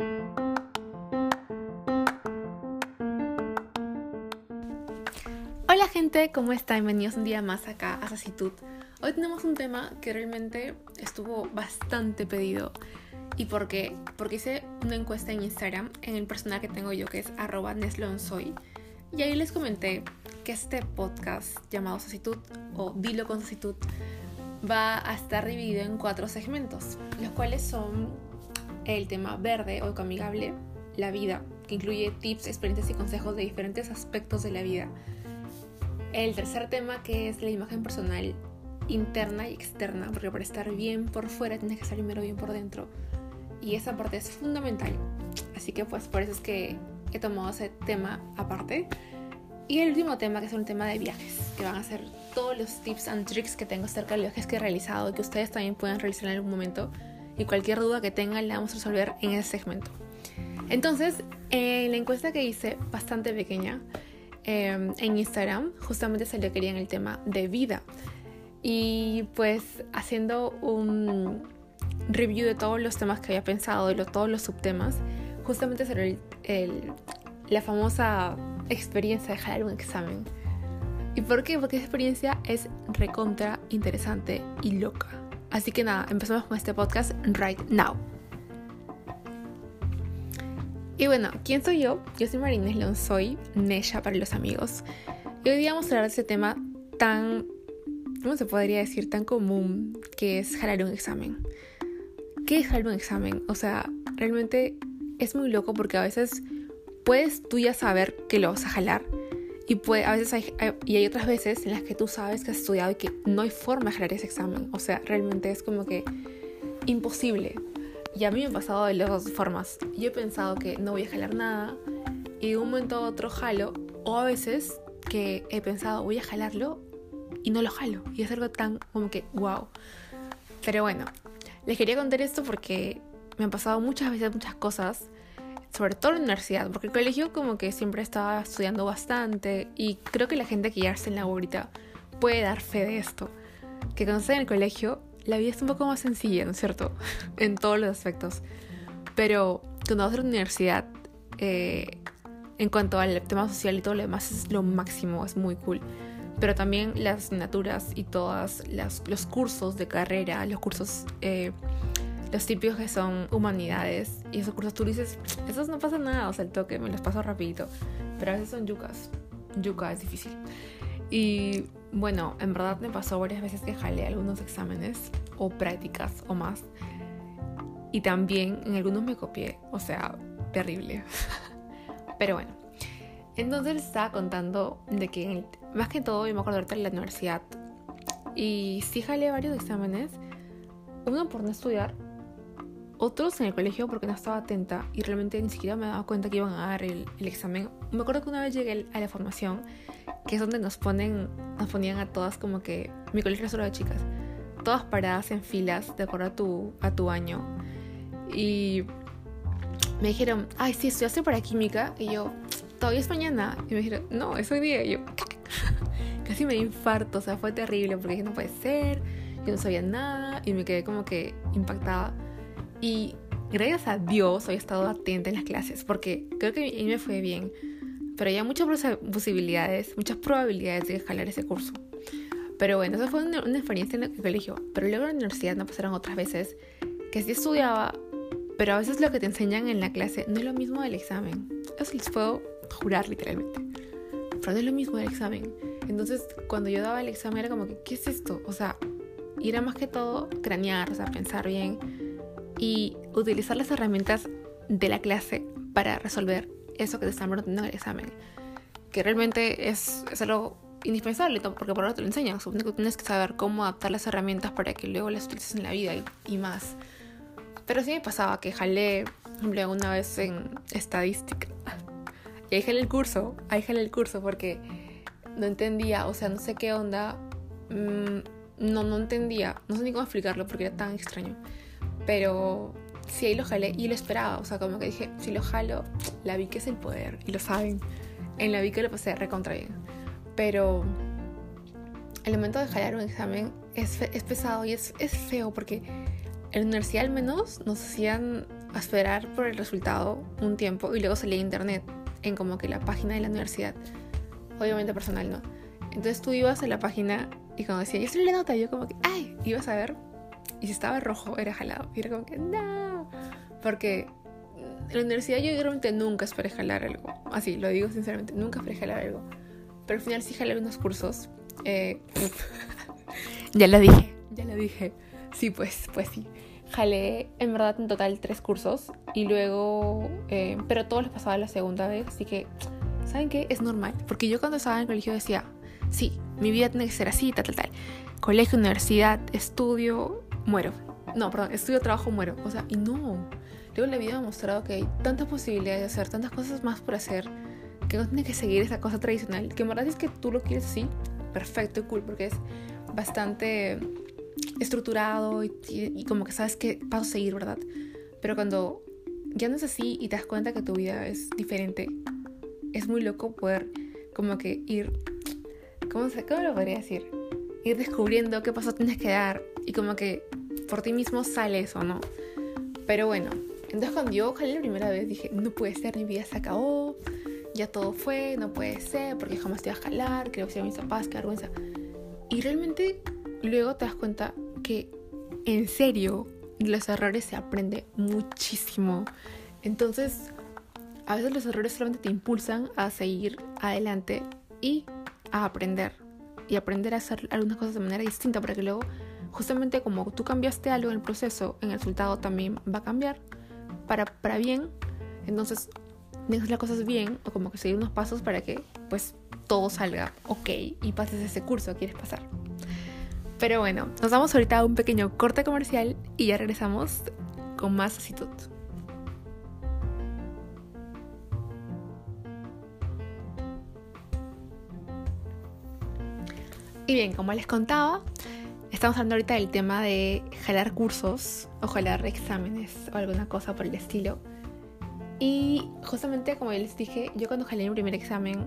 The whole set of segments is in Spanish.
Hola gente, ¿cómo están? Bienvenidos un día más acá a Sacitud. Hoy tenemos un tema que realmente estuvo bastante pedido. ¿Y por qué? Porque hice una encuesta en Instagram en el personal que tengo yo que es arroba neslonsoy. Y ahí les comenté que este podcast llamado Sacitud o Dilo con Sacitud va a estar dividido en cuatro segmentos, los cuales son el tema verde o ecoamigable, la vida, que incluye tips, experiencias y consejos de diferentes aspectos de la vida el tercer tema que es la imagen personal interna y externa, porque para estar bien por fuera tienes que estar primero bien por dentro. Y esa parte es fundamental. Así que pues por eso es que he tomado ese tema aparte. Y el último tema que es un tema de viajes, que van a ser todos los tips and tricks que tengo acerca de los viajes que he realizado que ustedes también pueden realizar en algún momento. Y cualquier duda que tengan la vamos a resolver en ese segmento. Entonces, en la encuesta que hice, bastante pequeña, Em, en Instagram, justamente se le quería en el tema de vida. Y pues haciendo un review de todos los temas que había pensado, de todos los subtemas, justamente sobre la famosa experiencia de jalar un examen. ¿Y por qué? Porque esa experiencia es recontra interesante y loca. Así que nada, empezamos con este podcast right now. Y bueno, ¿quién soy yo? Yo soy Marines León, soy Nesha para los amigos. Y hoy vamos a hablar de ese tema tan, ¿cómo se podría decir? Tan común que es jalar un examen. ¿Qué es jalar un examen? O sea, realmente es muy loco porque a veces puedes tú ya saber que lo vas a jalar y puede, a veces hay, y hay otras veces en las que tú sabes que has estudiado y que no hay forma de jalar ese examen. O sea, realmente es como que imposible. Y a mí me ha pasado de las dos formas. Yo he pensado que no voy a jalar nada y de un momento a otro jalo. O a veces que he pensado voy a jalarlo y no lo jalo. Y es algo tan como que wow. Pero bueno, les quería contar esto porque me han pasado muchas veces muchas cosas. Sobre todo en la universidad, porque el colegio como que siempre estaba estudiando bastante y creo que la gente que ya está en la ahorita puede dar fe de esto. Que cuando está en el colegio la vida es un poco más sencilla, ¿no es cierto? en todos los aspectos. Pero cuando vas a la universidad, eh, en cuanto al tema social y todo lo demás, es lo máximo, es muy cool. Pero también las asignaturas y todos los cursos de carrera, los cursos, eh, los típicos que son humanidades, y esos cursos tú dices, esos no pasa nada, o sea, el toque me los paso rapidito. Pero a veces son yucas. Yuca es difícil. Y bueno, en verdad me pasó varias veces que jalé algunos exámenes o prácticas o más. Y también en algunos me copié, o sea, terrible. Pero bueno, entonces les estaba contando de que más que todo yo me acuerdo ahorita en la universidad y sí jalé varios exámenes, uno por no estudiar, otros en el colegio porque no estaba atenta y realmente ni siquiera me daba cuenta que iban a dar el, el examen. Me acuerdo que una vez llegué a la formación que es donde nos ponen, nos ponían a todas como que, mi colegio era solo de chicas, todas paradas en filas de acuerdo a tu, a tu año. Y me dijeron, ay, sí, estudiaste para química. Y yo, todavía es mañana. Y me dijeron, no, es hoy día. Y yo, casi me infarto, o sea, fue terrible porque dije, no puede ser, yo no sabía nada. Y me quedé como que impactada. Y gracias a Dios había estado atenta en las clases porque creo que a mí me fue bien pero hay muchas posibilidades, muchas probabilidades de jalar ese curso. Pero bueno, eso fue una, experiencia en el colegio. Pero luego en la universidad me pasaron otras veces que sí estudiaba, pero a veces lo que te enseñan en la clase no es lo mismo del examen. Eso les puedo jurar literalmente. Pero no es lo mismo del examen. Entonces, cuando yo daba el examen era como que, ¿qué es esto? O sea, era más que todo cranear, o sea, pensar bien y utilizar las herramientas de la clase para resolver eso que te están preguntando en el examen. Que realmente es, es algo indispensable, porque por ahora te lo enseñan. Supongo que tienes que saber cómo adaptar las herramientas para que luego las utilices en la vida y, más. Pero sí me pasaba que jalé, por una vez en estadística. Y ahí jalé el curso, ahí jalé el curso porque no entendía, o sea, no sé qué onda. Mm, no, no entendía, no sé ni cómo explicarlo porque era tan extraño. Pero sí, ahí lo jalé y lo esperaba. O sea, como que dije, si lo jalo, la vi que es el poder. Y lo saben. En la vi que lo pasé recontra bien. Pero el momento de jalar un examen es, es pesado y es, es, feo porque en la universidad al menos nos hacían esperar por el resultado un tiempo y luego salía internet en como que la página de la universidad. Obviamente personal, ¿no? Entonces tú ibas a la página y cuando decía, yo estoy la nota, yo como que, ay, ibas a ver. Y si estaba rojo, era jalado. Y era como que, no. Porque en la universidad yo realmente nunca esperé jalar algo. Así, lo digo sinceramente, nunca esperé jalar algo. Pero al final sí jalé unos cursos. Eh, ya lo dije, ya lo dije. Sí, pues, pues sí. Jalé en verdad en total tres cursos y luego, eh, pero todos los pasaba la segunda vez, así que, ¿saben qué? Es normal, porque yo cuando estaba en el colegio decía, sí, mi vida tiene que ser así, tal, tal, tal. Colegio, universidad, estudio, muero. No, perdón, estudio, trabajo, muero. O sea, y no. Luego la vida ha mostrado que hay tantas posibilidades de hacer, tantas cosas más por hacer, que no tiene que seguir esa cosa tradicional. Que en verdad es que tú lo quieres así, perfecto y cool, porque es bastante estructurado y, como que sabes qué paso seguir, ¿verdad? Pero cuando ya no es así y te das cuenta que tu vida es diferente, es muy loco poder como que ir, ¿cómo, se, cómo lo podría decir? Ir descubriendo qué paso tienes que dar y como que por ti mismo sale eso, ¿no? Pero bueno, entonces cuando yo la primera vez dije, no puede ser, mi vida se acabó, ya todo fue, no puede ser, porque jamás te iba a jalar, creo que sea mis papás, qué vergüenza. Y realmente luego te das cuenta que en serio los errores se aprende muchísimo. Entonces, a veces los errores solamente te impulsan a seguir adelante y a aprender. Y aprender a hacer algunas cosas de manera distinta para que luego, justamente como tú cambiaste algo en el proceso, en el resultado también va a cambiar para, para bien. Entonces, dejas las cosas bien o como que seguir unos pasos para que pues todo salga ok y pases ese curso que quieres pasar. Pero bueno, nos damos ahorita a un pequeño corte comercial y ya regresamos con más actitud. Y bien, como les contaba, estamos hablando ahorita del tema de jalar cursos o jalar exámenes o alguna cosa por el estilo. Y justamente como les dije, yo cuando jalé mi primer examen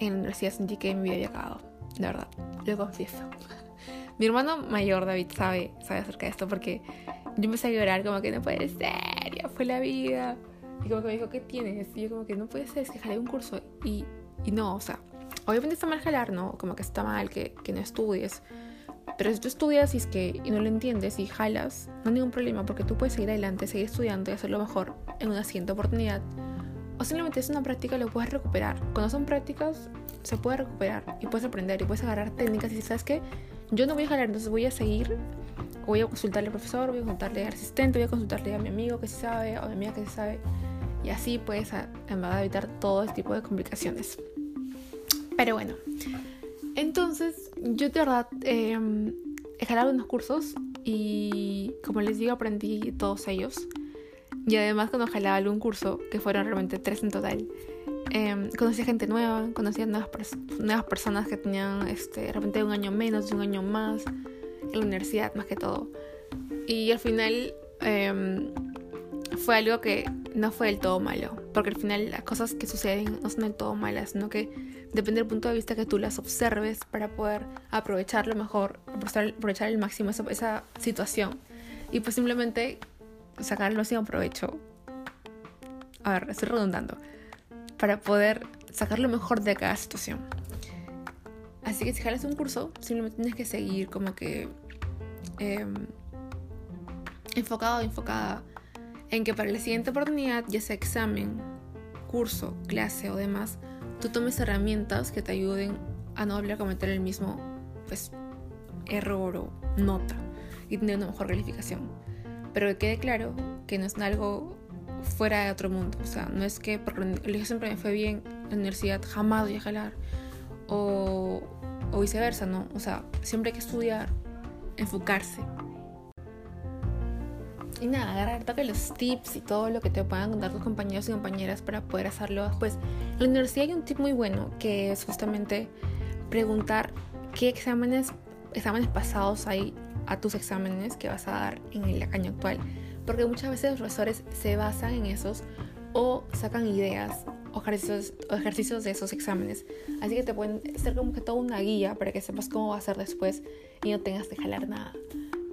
en la universidad sentí que mi vida había acabado. De verdad, lo confieso. Mi hermano mayor, David, sabe, sabe acerca de esto porque yo empecé a llorar como que no puede ser, ya fue la vida. Y como que me dijo, ¿qué tienes? Y yo como que no puede ser, es que jalé un curso. Y, y no, o sea, obviamente está mal jalar, ¿no? Como que está mal que, que no estudies. Pero si tú estudias y, es que, y no lo entiendes y jalas, no hay ningún problema porque tú puedes seguir adelante, seguir estudiando y hacerlo mejor en una siguiente oportunidad. O simplemente es una práctica y lo puedes recuperar. Cuando son prácticas, se puede recuperar y puedes aprender y puedes agarrar técnicas y sabes que yo no voy a jalar, entonces voy a seguir, voy a consultarle al profesor, voy a consultarle al asistente, voy a consultarle a mi amigo que sí sabe o a mi amiga que sí sabe. Y así puedes evitar todo este tipo de complicaciones. Pero bueno, entonces yo de verdad em, he jalado unos cursos y como les digo aprendí todos ellos. Y además cuando jalaba algún curso, que fueron realmente tres en total, eh, conocí gente nueva, conocí a nuevas, nuevas personas que tenían este, de repente un año menos, un año más, en la universidad más que todo. Y al final em, fue algo que no fue del todo malo, porque al final las cosas que suceden no son del todo malas, sino que depende del punto de vista que tú las observes para poder aprovechar lo mejor, aprovechar el máximo esa, esa situación. Y pues simplemente sacar el máximo provecho. A ver, estoy redundando para poder sacar lo mejor de cada situación. Así que si jalas un curso, simplemente tienes que seguir como que em, enfocado enfocada en que para la siguiente oportunidad, ya sea examen, curso, clase o demás, tú tomes herramientas que te ayuden a no volver a cometer el mismo pues, error o nota y tener una mejor calificación. Pero que quede claro que no es algo fuera de otro mundo. O sea, no es que porque el colegio siempre me fue bien, la universidad jamás voy a jalar. O, o viceversa, ¿no? O sea, siempre hay que estudiar, enfocarse. Y nada, agarrar toque los tips y todo lo que te puedan contar tus compañeros y compañeras para poder hacerlo después. En la universidad hay un tip muy bueno que es justamente preguntar qué exámenes, exámenes pasados hay a tus exámenes que vas a dar en el año actual porque muchas veces los profesores se basan en esos o sacan ideas o ejercicios, o ejercicios de esos exámenes. Así que te pueden ser como que toda una guía para que sepas cómo va a ser después y no tengas que jalar nada.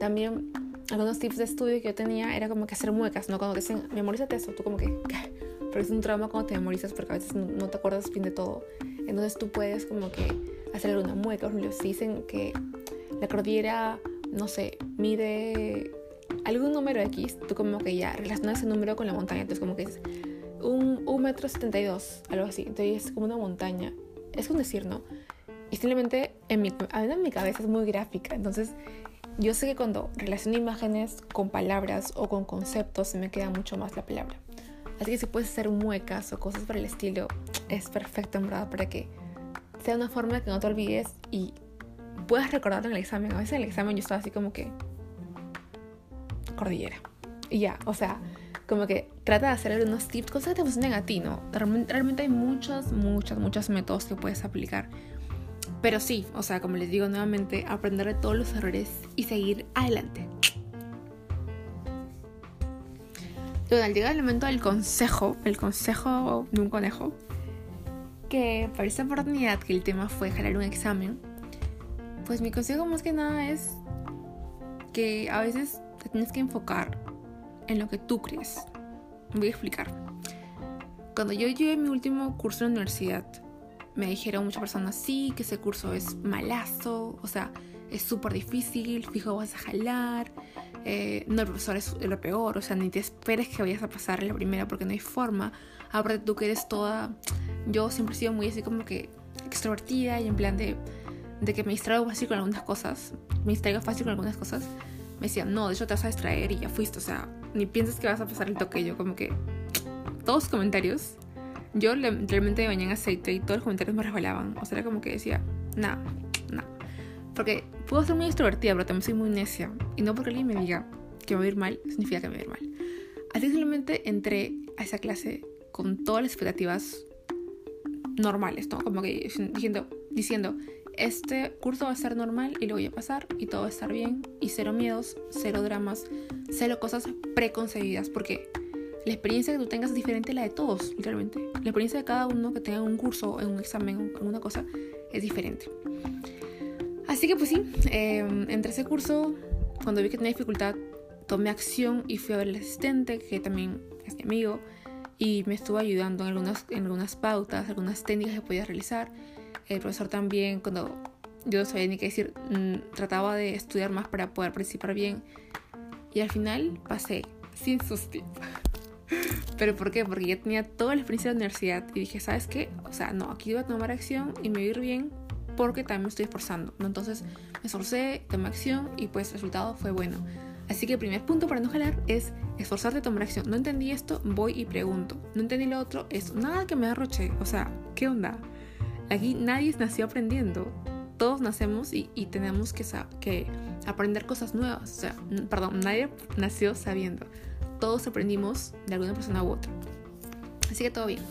También algunos tips de estudio que yo tenía era como que hacer muecas, ¿no? Cuando dicen, memorízate eso, tú como que, ¿qué? Pero es un trauma cuando te memorizas porque a veces no te acuerdas bien de todo. Entonces tú puedes como que hacer alguna mueca. Por ejemplo, si dicen que la cordillera, no sé, mide algún número X, tú como que ya relacionas ese número con la montaña. Entonces como que es un, un metro 72, algo así. Entonces es como una montaña. Es un decir, ¿no? Y simplemente en mi, en mi cabeza es muy gráfica. Entonces yo sé que cuando relaciono imágenes con palabras o con conceptos se me queda mucho más la palabra. Así que si puedes hacer muecas o cosas por el estilo, es perfecto en verdad para que sea una forma que no te olvides y puedas recordarlo en el examen. A veces en el examen yo estaba así como que cordillera. Y ya, o sea, como que trata de hacer unos tips, cosas que te funcionen a ti, ¿no? Realmente, realmente hay muchos, muchos, muchos métodos que puedes aplicar. Pero sí, o sea, como les digo nuevamente, aprender de todos los errores y seguir adelante. Al llegar el momento del consejo, el consejo de un conejo, que para esta oportunidad que el tema fue jalar un examen, pues mi consejo más que nada es que a veces te tienes que enfocar en lo que tú crees. Voy a explicar. Cuando yo llegué mi último curso en la universidad, me dijeron muchas personas, sí, que ese curso es malazo, o sea, es súper difícil, fijo vas a jalar, eh, no, el profesor es lo peor, o sea, ni te esperes que vayas a pasar la primera porque no hay forma. Aparte tú que eres toda, yo siempre he sido muy así como que extrovertida y en plan de, de que me distraigo fácil con algunas cosas, me distraigo fácil con algunas cosas. Me decían, no, de hecho te vas a distraer y ya fuiste, o sea, ni piensas que vas a pasar el toque. Yo como que todos comentarios yo realmente me bañé en aceite y todos los comentarios me resbalaban. O sea, era como que decía, nada, nada. Porque puedo ser muy extrovertida, pero también soy muy necia. Y no porque alguien me diga que me va a ir mal, significa que me va a ir mal. Así que simplemente entré a esa clase con todas las expectativas normales, ¿no? Como que diciendo, diciendo, este curso va a ser normal y lo voy a pasar y todo va a estar bien y cero miedos, cero dramas, cero cosas preconcebidas, porque la experiencia que tú tengas es diferente a la de todos, literalmente. La experiencia de cada uno que tenga un curso, en un examen, en una cosa, es diferente. Así que pues sí, entre ese curso, cuando vi que tenía dificultad, tomé acción y fui a ver al asistente, que también es mi amigo, y me estuvo ayudando en algunas, en algunas pautas, algunas técnicas que podía realizar. El profesor también, cuando yo no sabía ni qué decir, mm, trataba de estudiar más para poder participar bien. Y al final pasé sin sus ¿Pero por qué? Porque ya tenía toda la experiencia de la universidad y dije, ¿sabes qué? O sea, no, aquí voy a tomar acción y me voy a ir bien porque también me estoy esforzando. ¿no? Entonces me esforcé, tomé acción y pues el resultado fue bueno. Así que el primer punto para no jalar es esforzarte a tomar acción. No entendí esto, voy y pregunto. No entendí lo otro, es nada que me arroche. O sea, ¿qué onda? Aquí nadie nació aprendiendo. Todos nacemos y, y tenemos que, que aprender cosas nuevas. O sea, perdón, nadie nació sabiendo todos aprendimos de alguna persona u otra. Así que todo bien.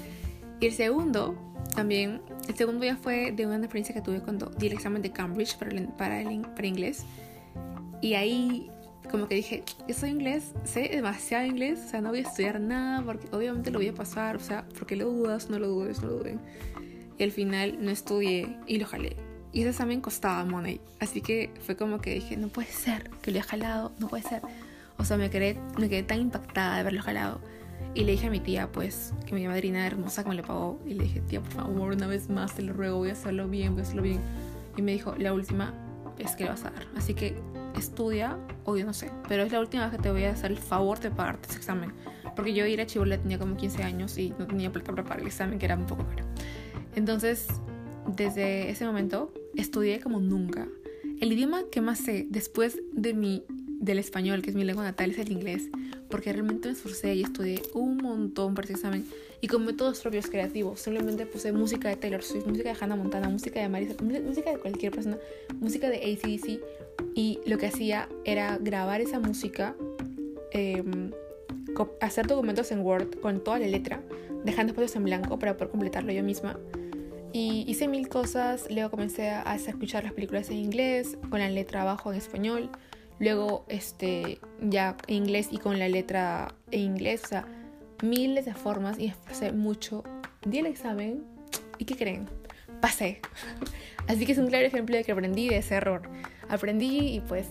Y el segundo, también, el segundo ya fue de una experiencia que tuve cuando di el examen de Cambridge para, para, el, para inglés. Y ahí como que dije, yo soy inglés, sé demasiado inglés, o sea, no voy a estudiar nada porque obviamente lo voy a pasar, o sea, porque lo dudas, no lo dudes, no lo duden. Y al final no estudié y lo jalé. Y ese examen costaba money, así que fue como que dije, no puede ser que lo haya jalado, no puede ser. O sea, me quedé, me quedé tan impactada de haberlo jalado. Y le dije a mi tía, pues, que mi madrina hermosa como le pagó. Y le dije, tía, por favor, una vez más, te lo ruego, voy a hacerlo bien, voy a hacerlo bien. Y me dijo, la última es que le vas a dar. Así que estudia, o yo no sé. Pero es la última vez que te voy a hacer el favor de pagarte ese examen. Porque yo ir a Chibola tenía como 15 años y no tenía plata para pagar el examen, que era un poco caro. Entonces, desde ese momento, estudié como nunca. El idioma que más sé después de mi del español, que es mi lengua natal, es el inglés, porque realmente me esforcé y estudié un montón para ese examen y con métodos propios creativos. Simplemente puse música de Taylor Swift, música de Hannah Montana, música de Marisa, música de cualquier persona, música de ACDC y lo que hacía era grabar esa música, em, hacer documentos en Word con toda la letra, dejando espacios en blanco para poder completarlo yo misma. Y hice mil cosas, luego comencé a escuchar las películas en inglés, con la letra abajo en español luego este ya en inglés y con la letra en sea, miles de formas y pasé mucho. Di el examen y ¿qué creen? Pasé. Así que es un claro ejemplo de que aprendí de ese error. Aprendí y pues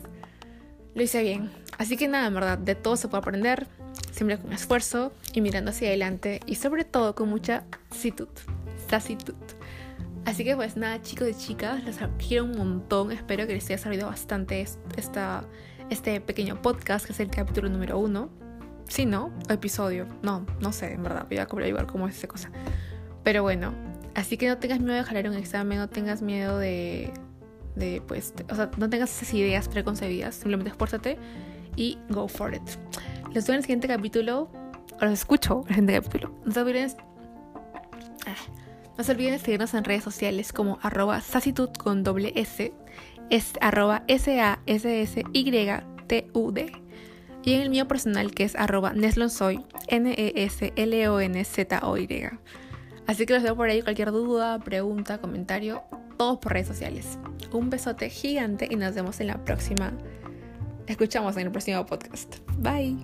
lo hice bien. Así que nada, en verdad, de todo se puede aprender, siempre con esfuerzo y mirando hacia adelante y sobre todo con mucha situd, sacitud. Así que pues nada, chicos y chicas, les quiero un montón, espero que les haya servido bastante esta, este pequeño podcast que es el capítulo número uno. Sí, ¿no? Episodio. No, no sé, en verdad, voy a igual cómo es esa cosa. Pero bueno, así que no tengas miedo de jalar un examen, no tengas miedo de, de pues, o sea, no tengas esas ideas preconcebidas, simplemente esfuérzate y go for it. Los veo en el siguiente capítulo, o los escucho en el siguiente capítulo. No se olviden, ah, no se olviden de seguirnos en redes sociales como arroba con doble S, es arroba S-A-S-S-Y-T-U-D. Y en el mío personal que es arroba neslonsoy, N-E-S-L-O-N-Z-O-Y. Así que los veo por ahí. Cualquier duda, pregunta, comentario, todos por redes sociales. Un besote gigante y nos vemos en la próxima. Escuchamos en el próximo podcast. Bye.